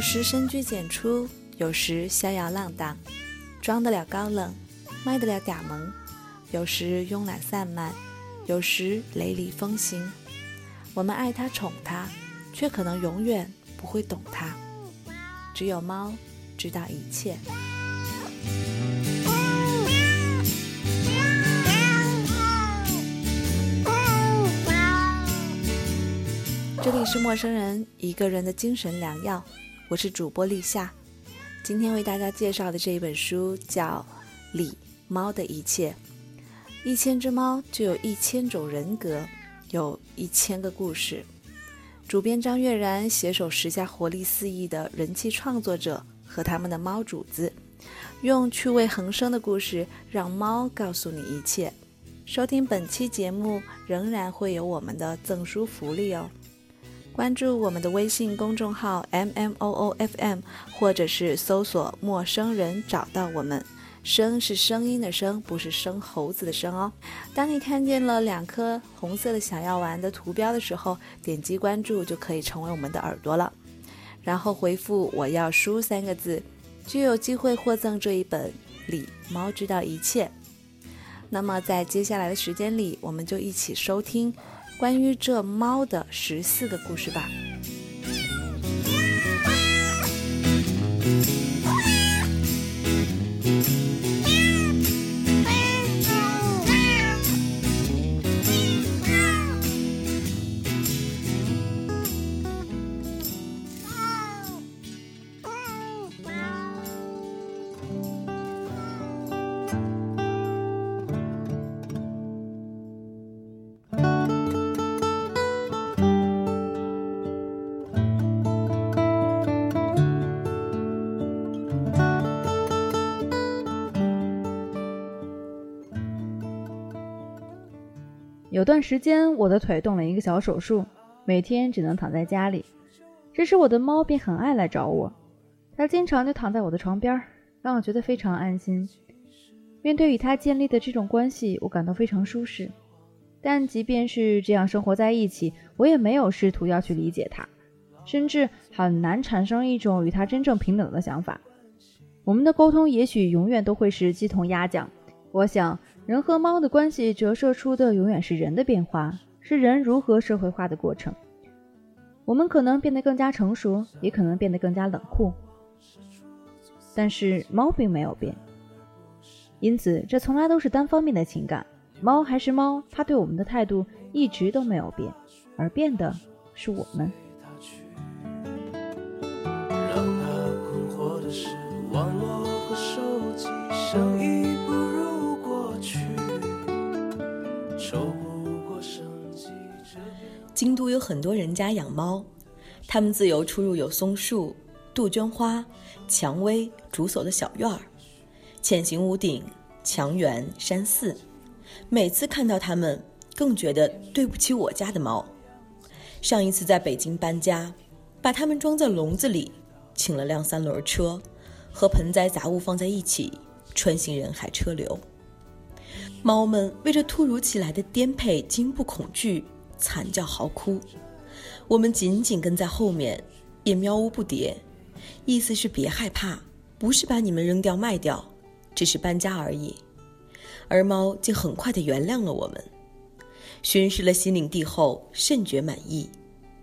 有时深居简出，有时逍遥浪荡，装得了高冷，卖得了嗲萌；有时慵懒散漫，有时雷厉风行。我们爱它宠它，却可能永远不会懂它。只有猫知道一切。这里是陌生人一个人的精神良药，我是主播立夏。今天为大家介绍的这一本书叫《李猫的一切》。一千只猫就有一千种人格，有一千个故事。主编张悦然携手十家活力四溢的人气创作者和他们的猫主子，用趣味横生的故事让猫告诉你一切。收听本期节目仍然会有我们的赠书福利哦。关注我们的微信公众号 m m o o f m，或者是搜索“陌生人”找到我们。声是声音的声，不是生猴子的生哦。当你看见了两颗红色的小药丸的图标的时候，点击关注就可以成为我们的耳朵了。然后回复“我要书”三个字，就有机会获赠这一本《李猫知道一切》。那么在接下来的时间里，我们就一起收听。关于这猫的十四个故事吧。有段时间，我的腿动了一个小手术，每天只能躺在家里。这时，我的猫便很爱来找我，它经常就躺在我的床边，让我觉得非常安心。面对与它建立的这种关系，我感到非常舒适。但即便是这样生活在一起，我也没有试图要去理解它，甚至很难产生一种与它真正平等的想法。我们的沟通也许永远都会是鸡同鸭讲。我想。人和猫的关系折射出的永远是人的变化，是人如何社会化的过程。我们可能变得更加成熟，也可能变得更加冷酷，但是猫并没有变。因此，这从来都是单方面的情感。猫还是猫，它对我们的态度一直都没有变，而变的是我们。让它困惑的是网络京都有很多人家养猫，他们自由出入有松树、杜鹃花、蔷薇、竹叟的小院儿，浅行屋顶、墙垣、山寺。每次看到他们，更觉得对不起我家的猫。上一次在北京搬家，把它们装在笼子里，请了辆三轮车，和盆栽杂物放在一起，穿行人海车流。猫们为这突如其来的颠沛惊不恐惧。惨叫嚎哭，我们紧紧跟在后面，也喵呜不迭，意思是别害怕，不是把你们扔掉卖掉，只是搬家而已。而猫竟很快地原谅了我们，巡视了新领地后甚觉满意，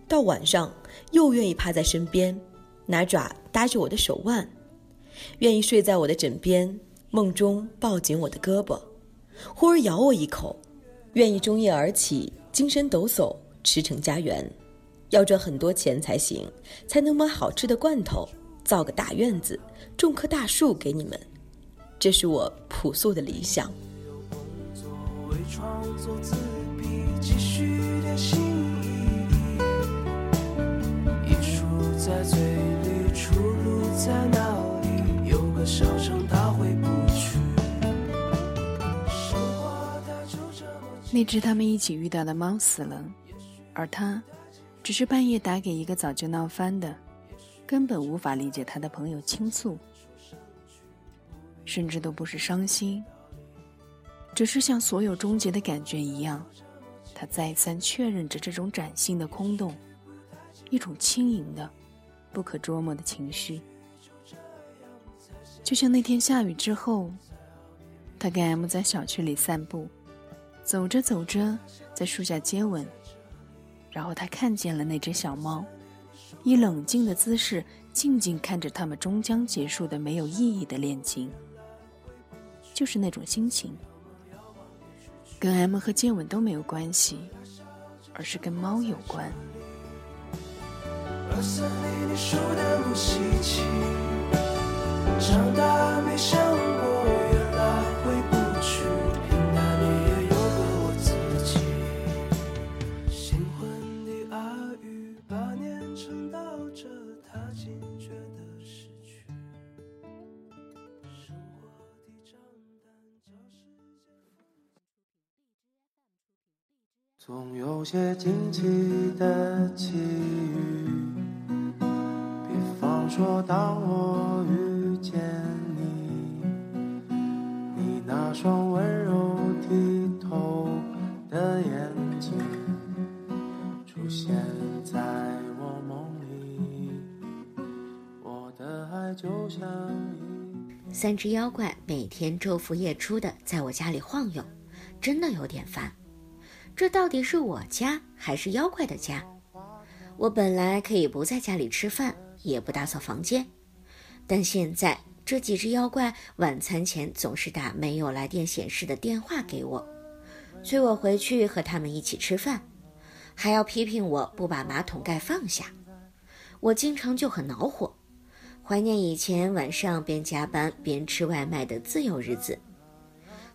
到晚上又愿意趴在身边，拿爪搭着我的手腕，愿意睡在我的枕边，梦中抱紧我的胳膊，忽而咬我一口，愿意中夜而起。精神抖擞，驰骋家园，要赚很多钱才行，才能买好吃的罐头，造个大院子，种棵大树给你们。这是我朴素的理想。在嘴里，出路在哪里？有个小城那只他们一起遇到的猫死了，而他，只是半夜打给一个早就闹翻的、根本无法理解他的朋友倾诉，甚至都不是伤心，只是像所有终结的感觉一样，他再三确认着这种崭新的空洞，一种轻盈的、不可捉摸的情绪。就像那天下雨之后，他跟 M 在小区里散步，走着走着，在树下接吻，然后他看见了那只小猫，以冷静的姿势静静看着他们终将结束的没有意义的恋情。就是那种心情，跟 M 和接吻都没有关系，而是跟猫有关。长大没想过总有些惊奇的际遇。比方说当我遇见你，你那双温柔剔透的眼睛出现在我梦里，我的爱就像一三只妖怪每天昼伏夜出的在我家里晃悠，真的有点烦。这到底是我家还是妖怪的家？我本来可以不在家里吃饭。也不打扫房间，但现在这几只妖怪晚餐前总是打没有来电显示的电话给我，催我回去和他们一起吃饭，还要批评我不把马桶盖放下。我经常就很恼火，怀念以前晚上边加班边吃外卖的自由日子。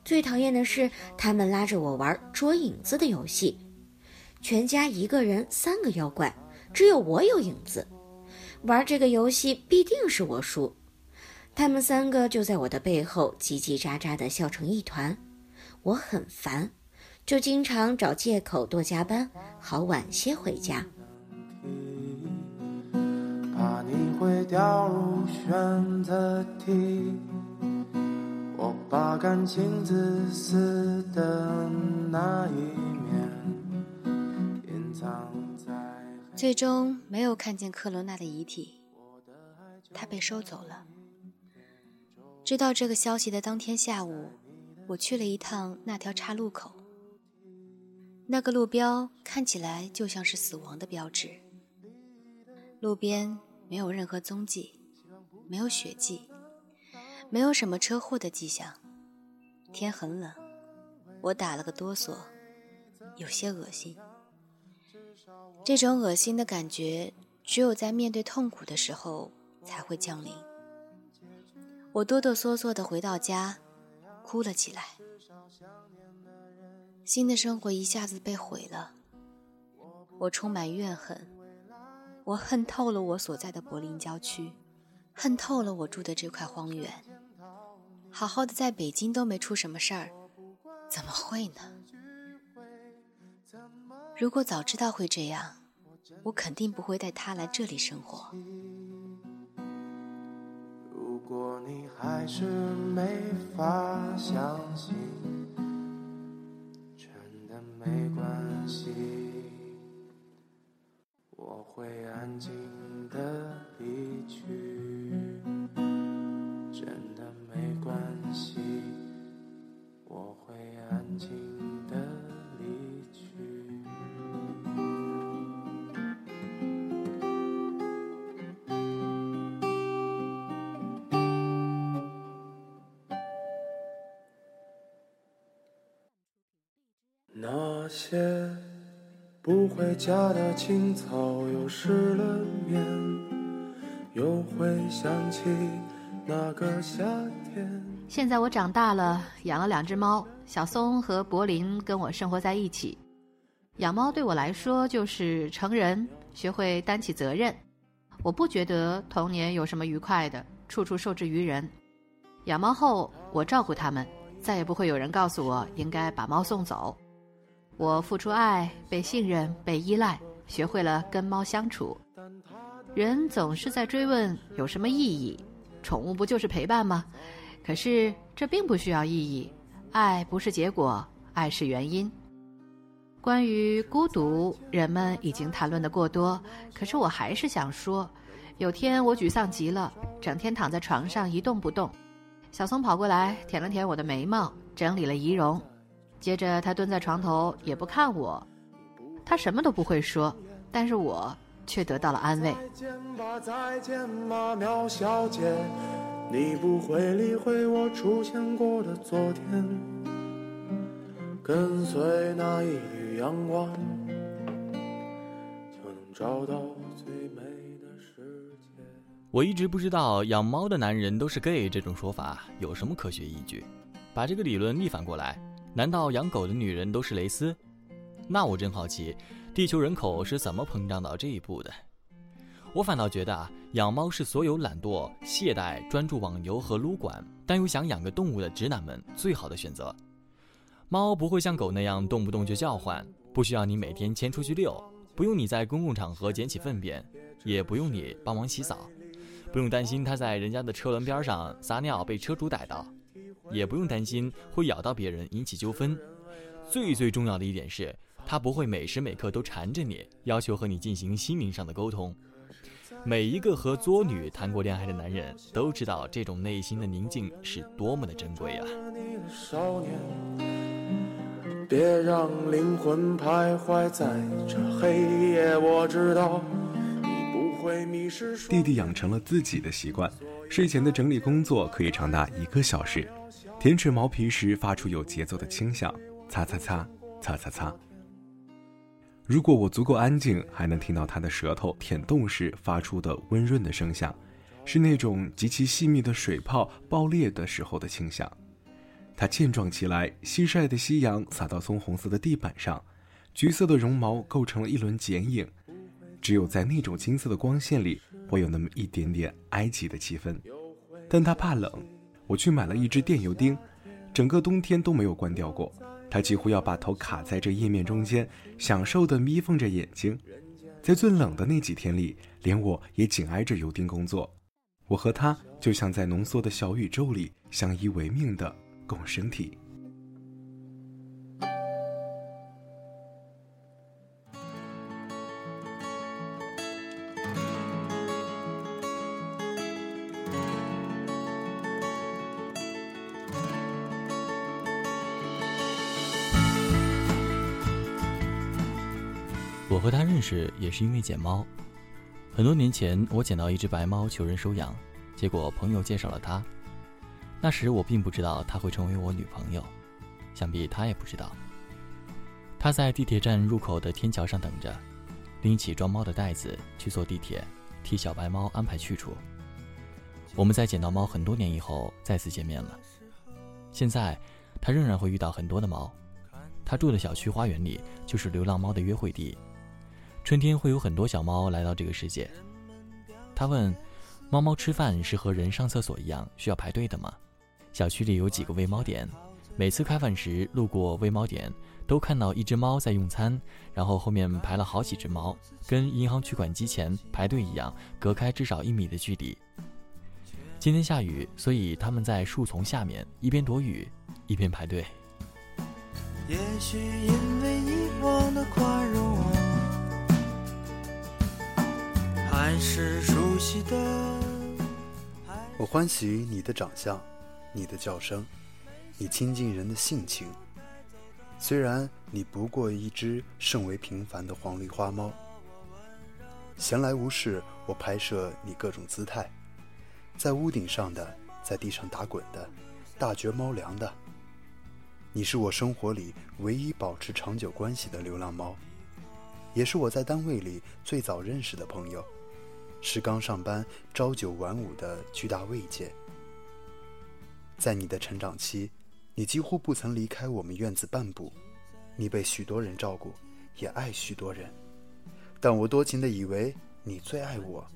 最讨厌的是他们拉着我玩捉影子的游戏，全家一个人三个妖怪，只有我有影子。玩这个游戏必定是我输，他们三个就在我的背后叽叽喳喳的笑成一团，我很烦，就经常找借口多加班，好晚些回家。怕你会掉入选择题，我把感情自私的那一面隐藏在。最终没有看见克罗娜的遗体，她被收走了。知道这个消息的当天下午，我去了一趟那条岔路口。那个路标看起来就像是死亡的标志。路边没有任何踪迹，没有血迹，没有什么车祸的迹象。天很冷，我打了个哆嗦，有些恶心。这种恶心的感觉，只有在面对痛苦的时候才会降临。我哆哆嗦嗦地回到家，哭了起来。新的生活一下子被毁了，我充满怨恨。我恨透了我所在的柏林郊区，恨透了我住的这块荒原。好好的在北京都没出什么事儿，怎么会呢？如果早知道会这样，我肯定不会带他来这里生活。如果你还是没法相信，真的没关系，我会安静的离去。关系，我会安静的离去。那些不回家的青草又湿了面，又会想起那个夏天。现在我长大了，养了两只猫，小松和柏林跟我生活在一起。养猫对我来说就是成人，学会担起责任。我不觉得童年有什么愉快的，处处受制于人。养猫后，我照顾它们，再也不会有人告诉我应该把猫送走。我付出爱，被信任，被依赖，学会了跟猫相处。人总是在追问有什么意义，宠物不就是陪伴吗？可是这并不需要意义，爱不是结果，爱是原因。关于孤独，人们已经谈论的过多，可是我还是想说，有天我沮丧极了，整天躺在床上一动不动。小松跑过来舔了舔我的眉毛，整理了仪容，接着他蹲在床头也不看我，他什么都不会说，但是我却得到了安慰。再见吧，再见吧，苗小姐，你不会理会我出现过的昨天，跟随那一缕阳光，就能找到最美的世界。我一直不知道养猫的男人都是 gay 这种说法有什么科学依据。把这个理论逆反过来，难道养狗的女人都是蕾丝？那我真好奇，地球人口是怎么膨胀到这一步的？我反倒觉得啊，养猫是所有懒惰、懈怠、专注网游和撸管，但又想养个动物的直男们最好的选择。猫不会像狗那样动不动就叫唤，不需要你每天牵出去遛，不用你在公共场合捡起粪便，也不用你帮忙洗澡，不用担心它在人家的车轮边上撒尿被车主逮到，也不用担心会咬到别人引起纠纷。最最重要的一点是，它不会每时每刻都缠着你，要求和你进行心灵上的沟通。每一个和作女谈过恋爱的男人都知道，这种内心的宁静是多么的珍贵啊！别让灵魂徘徊在这黑夜。我知道你不会迷失。弟弟养成了自己的习惯，睡前的整理工作可以长达一个小时。舔舐毛皮时发出有节奏的轻响，擦擦擦，擦擦擦。如果我足够安静，还能听到他的舌头舔动时发出的温润的声响，是那种极其细密的水泡爆裂的时候的清响。它健壮起来，西晒的夕阳洒到棕红色的地板上，橘色的绒毛构成了一轮剪影。只有在那种金色的光线里，会有那么一点点埃及的气氛。但它怕冷，我去买了一支电油钉，整个冬天都没有关掉过。他几乎要把头卡在这页面中间，享受的眯缝着眼睛。在最冷的那几天里，连我也紧挨着油丁工作。我和他就像在浓缩的小宇宙里相依为命的共生体。识也是因为捡猫。很多年前，我捡到一只白猫，求人收养，结果朋友介绍了他。那时我并不知道她会成为我女朋友，想必他也不知道。他在地铁站入口的天桥上等着，拎起装猫的袋子去坐地铁，替小白猫安排去处。我们在捡到猫很多年以后再次见面了。现在，他仍然会遇到很多的猫。他住的小区花园里就是流浪猫的约会地。春天会有很多小猫来到这个世界。他问：“猫猫吃饭是和人上厕所一样需要排队的吗？”小区里有几个喂猫点，每次开饭时路过喂猫点，都看到一只猫在用餐，然后后面排了好几只猫，跟银行取款机前排队一样，隔开至少一米的距离。今天下雨，所以他们在树丛下面一边躲雨，一边排队。也许因为以往的快还是熟悉的。我欢喜你的长相，你的叫声，你亲近人的性情。虽然你不过一只甚为平凡的黄鹂花猫，闲来无事，我拍摄你各种姿态，在屋顶上的，在地上打滚的，大嚼猫粮的。你是我生活里唯一保持长久关系的流浪猫，也是我在单位里最早认识的朋友，是刚上班朝九晚五的巨大慰藉。在你的成长期，你几乎不曾离开我们院子半步，你被许多人照顾，也爱许多人，但我多情的以为你最爱我。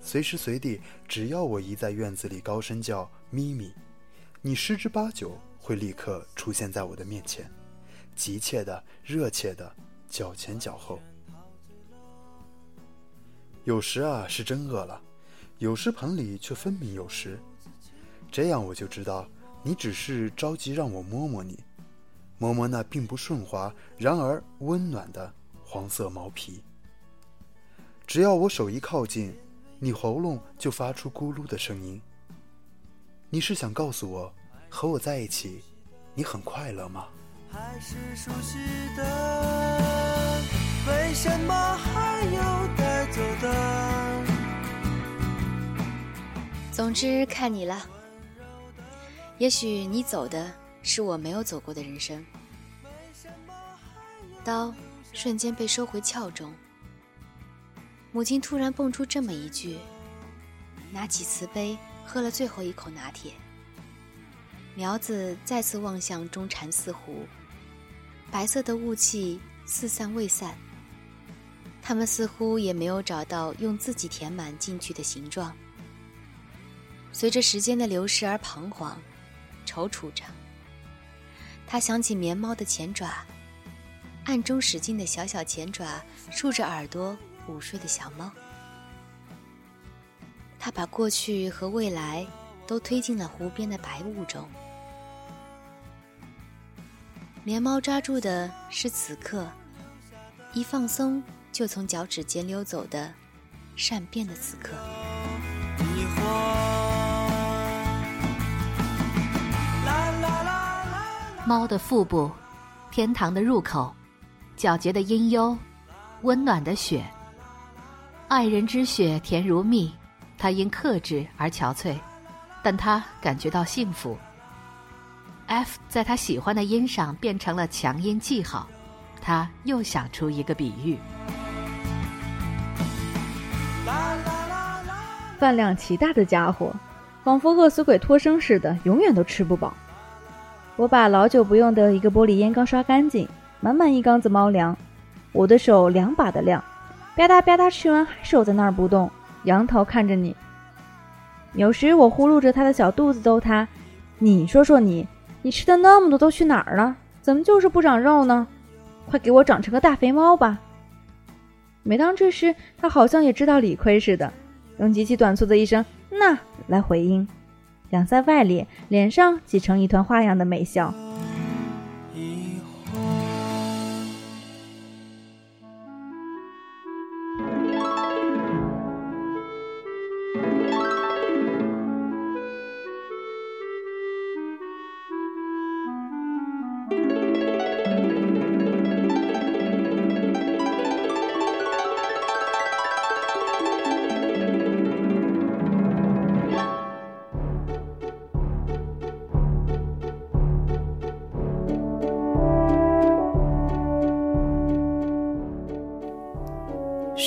随时随地，只要我一在院子里高声叫咪咪，你十之八九。会立刻出现在我的面前，急切的、热切的，脚前脚后。有时啊是真饿了，有时盆里却分明有食，这样我就知道你只是着急让我摸摸你，摸摸那并不顺滑，然而温暖的黄色毛皮。只要我手一靠近，你喉咙就发出咕噜的声音。你是想告诉我，和我在一起，你很快乐吗？还是熟悉的，为什么还有总之，看你了。也许你走的是我没有走过的人生。刀瞬间被收回鞘中。母亲突然蹦出这么一句，拿起瓷杯喝了最后一口拿铁。苗子再次望向中禅寺湖，白色的雾气四散未散。他们似乎也没有找到用自己填满进去的形状。随着时间的流逝而彷徨、踌躇着。他想起棉猫的前爪，暗中使劲的小小前爪竖着耳朵。午睡的小猫，他把过去和未来都推进了湖边的白雾中。棉猫抓住的是此刻一放松就从脚趾间溜走的善变的此刻。猫的腹部，天堂的入口，皎洁的阴幽，温暖的雪。爱人之血甜如蜜，他因克制而憔悴，但他感觉到幸福。F 在他喜欢的音上变成了强音记号，他又想出一个比喻。饭量奇大的家伙，仿佛饿死鬼托生似的，永远都吃不饱。我把老久不用的一个玻璃烟缸刷干净，满满一缸子猫粮，我的手两把的量。吧嗒吧嗒，吃完还守在那儿不动，仰头看着你。有时我呼噜着他的小肚子逗他：“你说说你，你吃的那么多都去哪儿了？怎么就是不长肉呢？快给我长成个大肥猫吧！”每当这时，他好像也知道理亏似的，用极其短促的一声“那”来回应，两在外里，脸上挤成一团花样的美笑。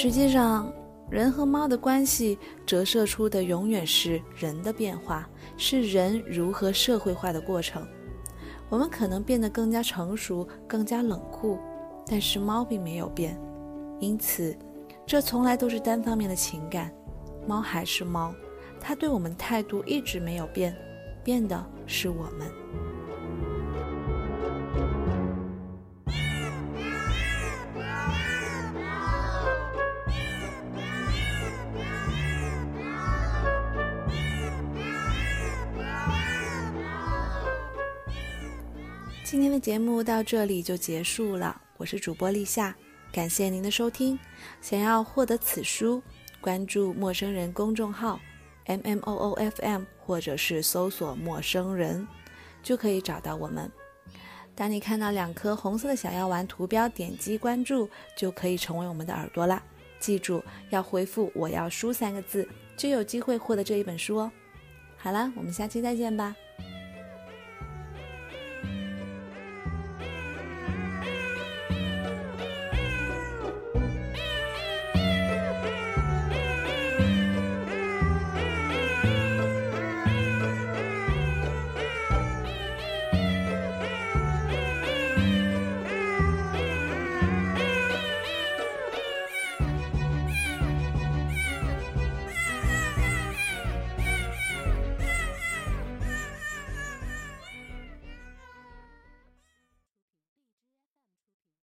实际上，人和猫的关系折射出的永远是人的变化，是人如何社会化的过程。我们可能变得更加成熟，更加冷酷，但是猫并没有变。因此，这从来都是单方面的情感。猫还是猫，它对我们态度一直没有变，变的是我们。今天的节目到这里就结束了，我是主播立夏，感谢您的收听。想要获得此书，关注陌生人公众号 M M O O F M，或者是搜索陌生人，就可以找到我们。当你看到两颗红色的小药丸图标，点击关注就可以成为我们的耳朵啦。记住要回复“我要书”三个字，就有机会获得这一本书哦。好了，我们下期再见吧。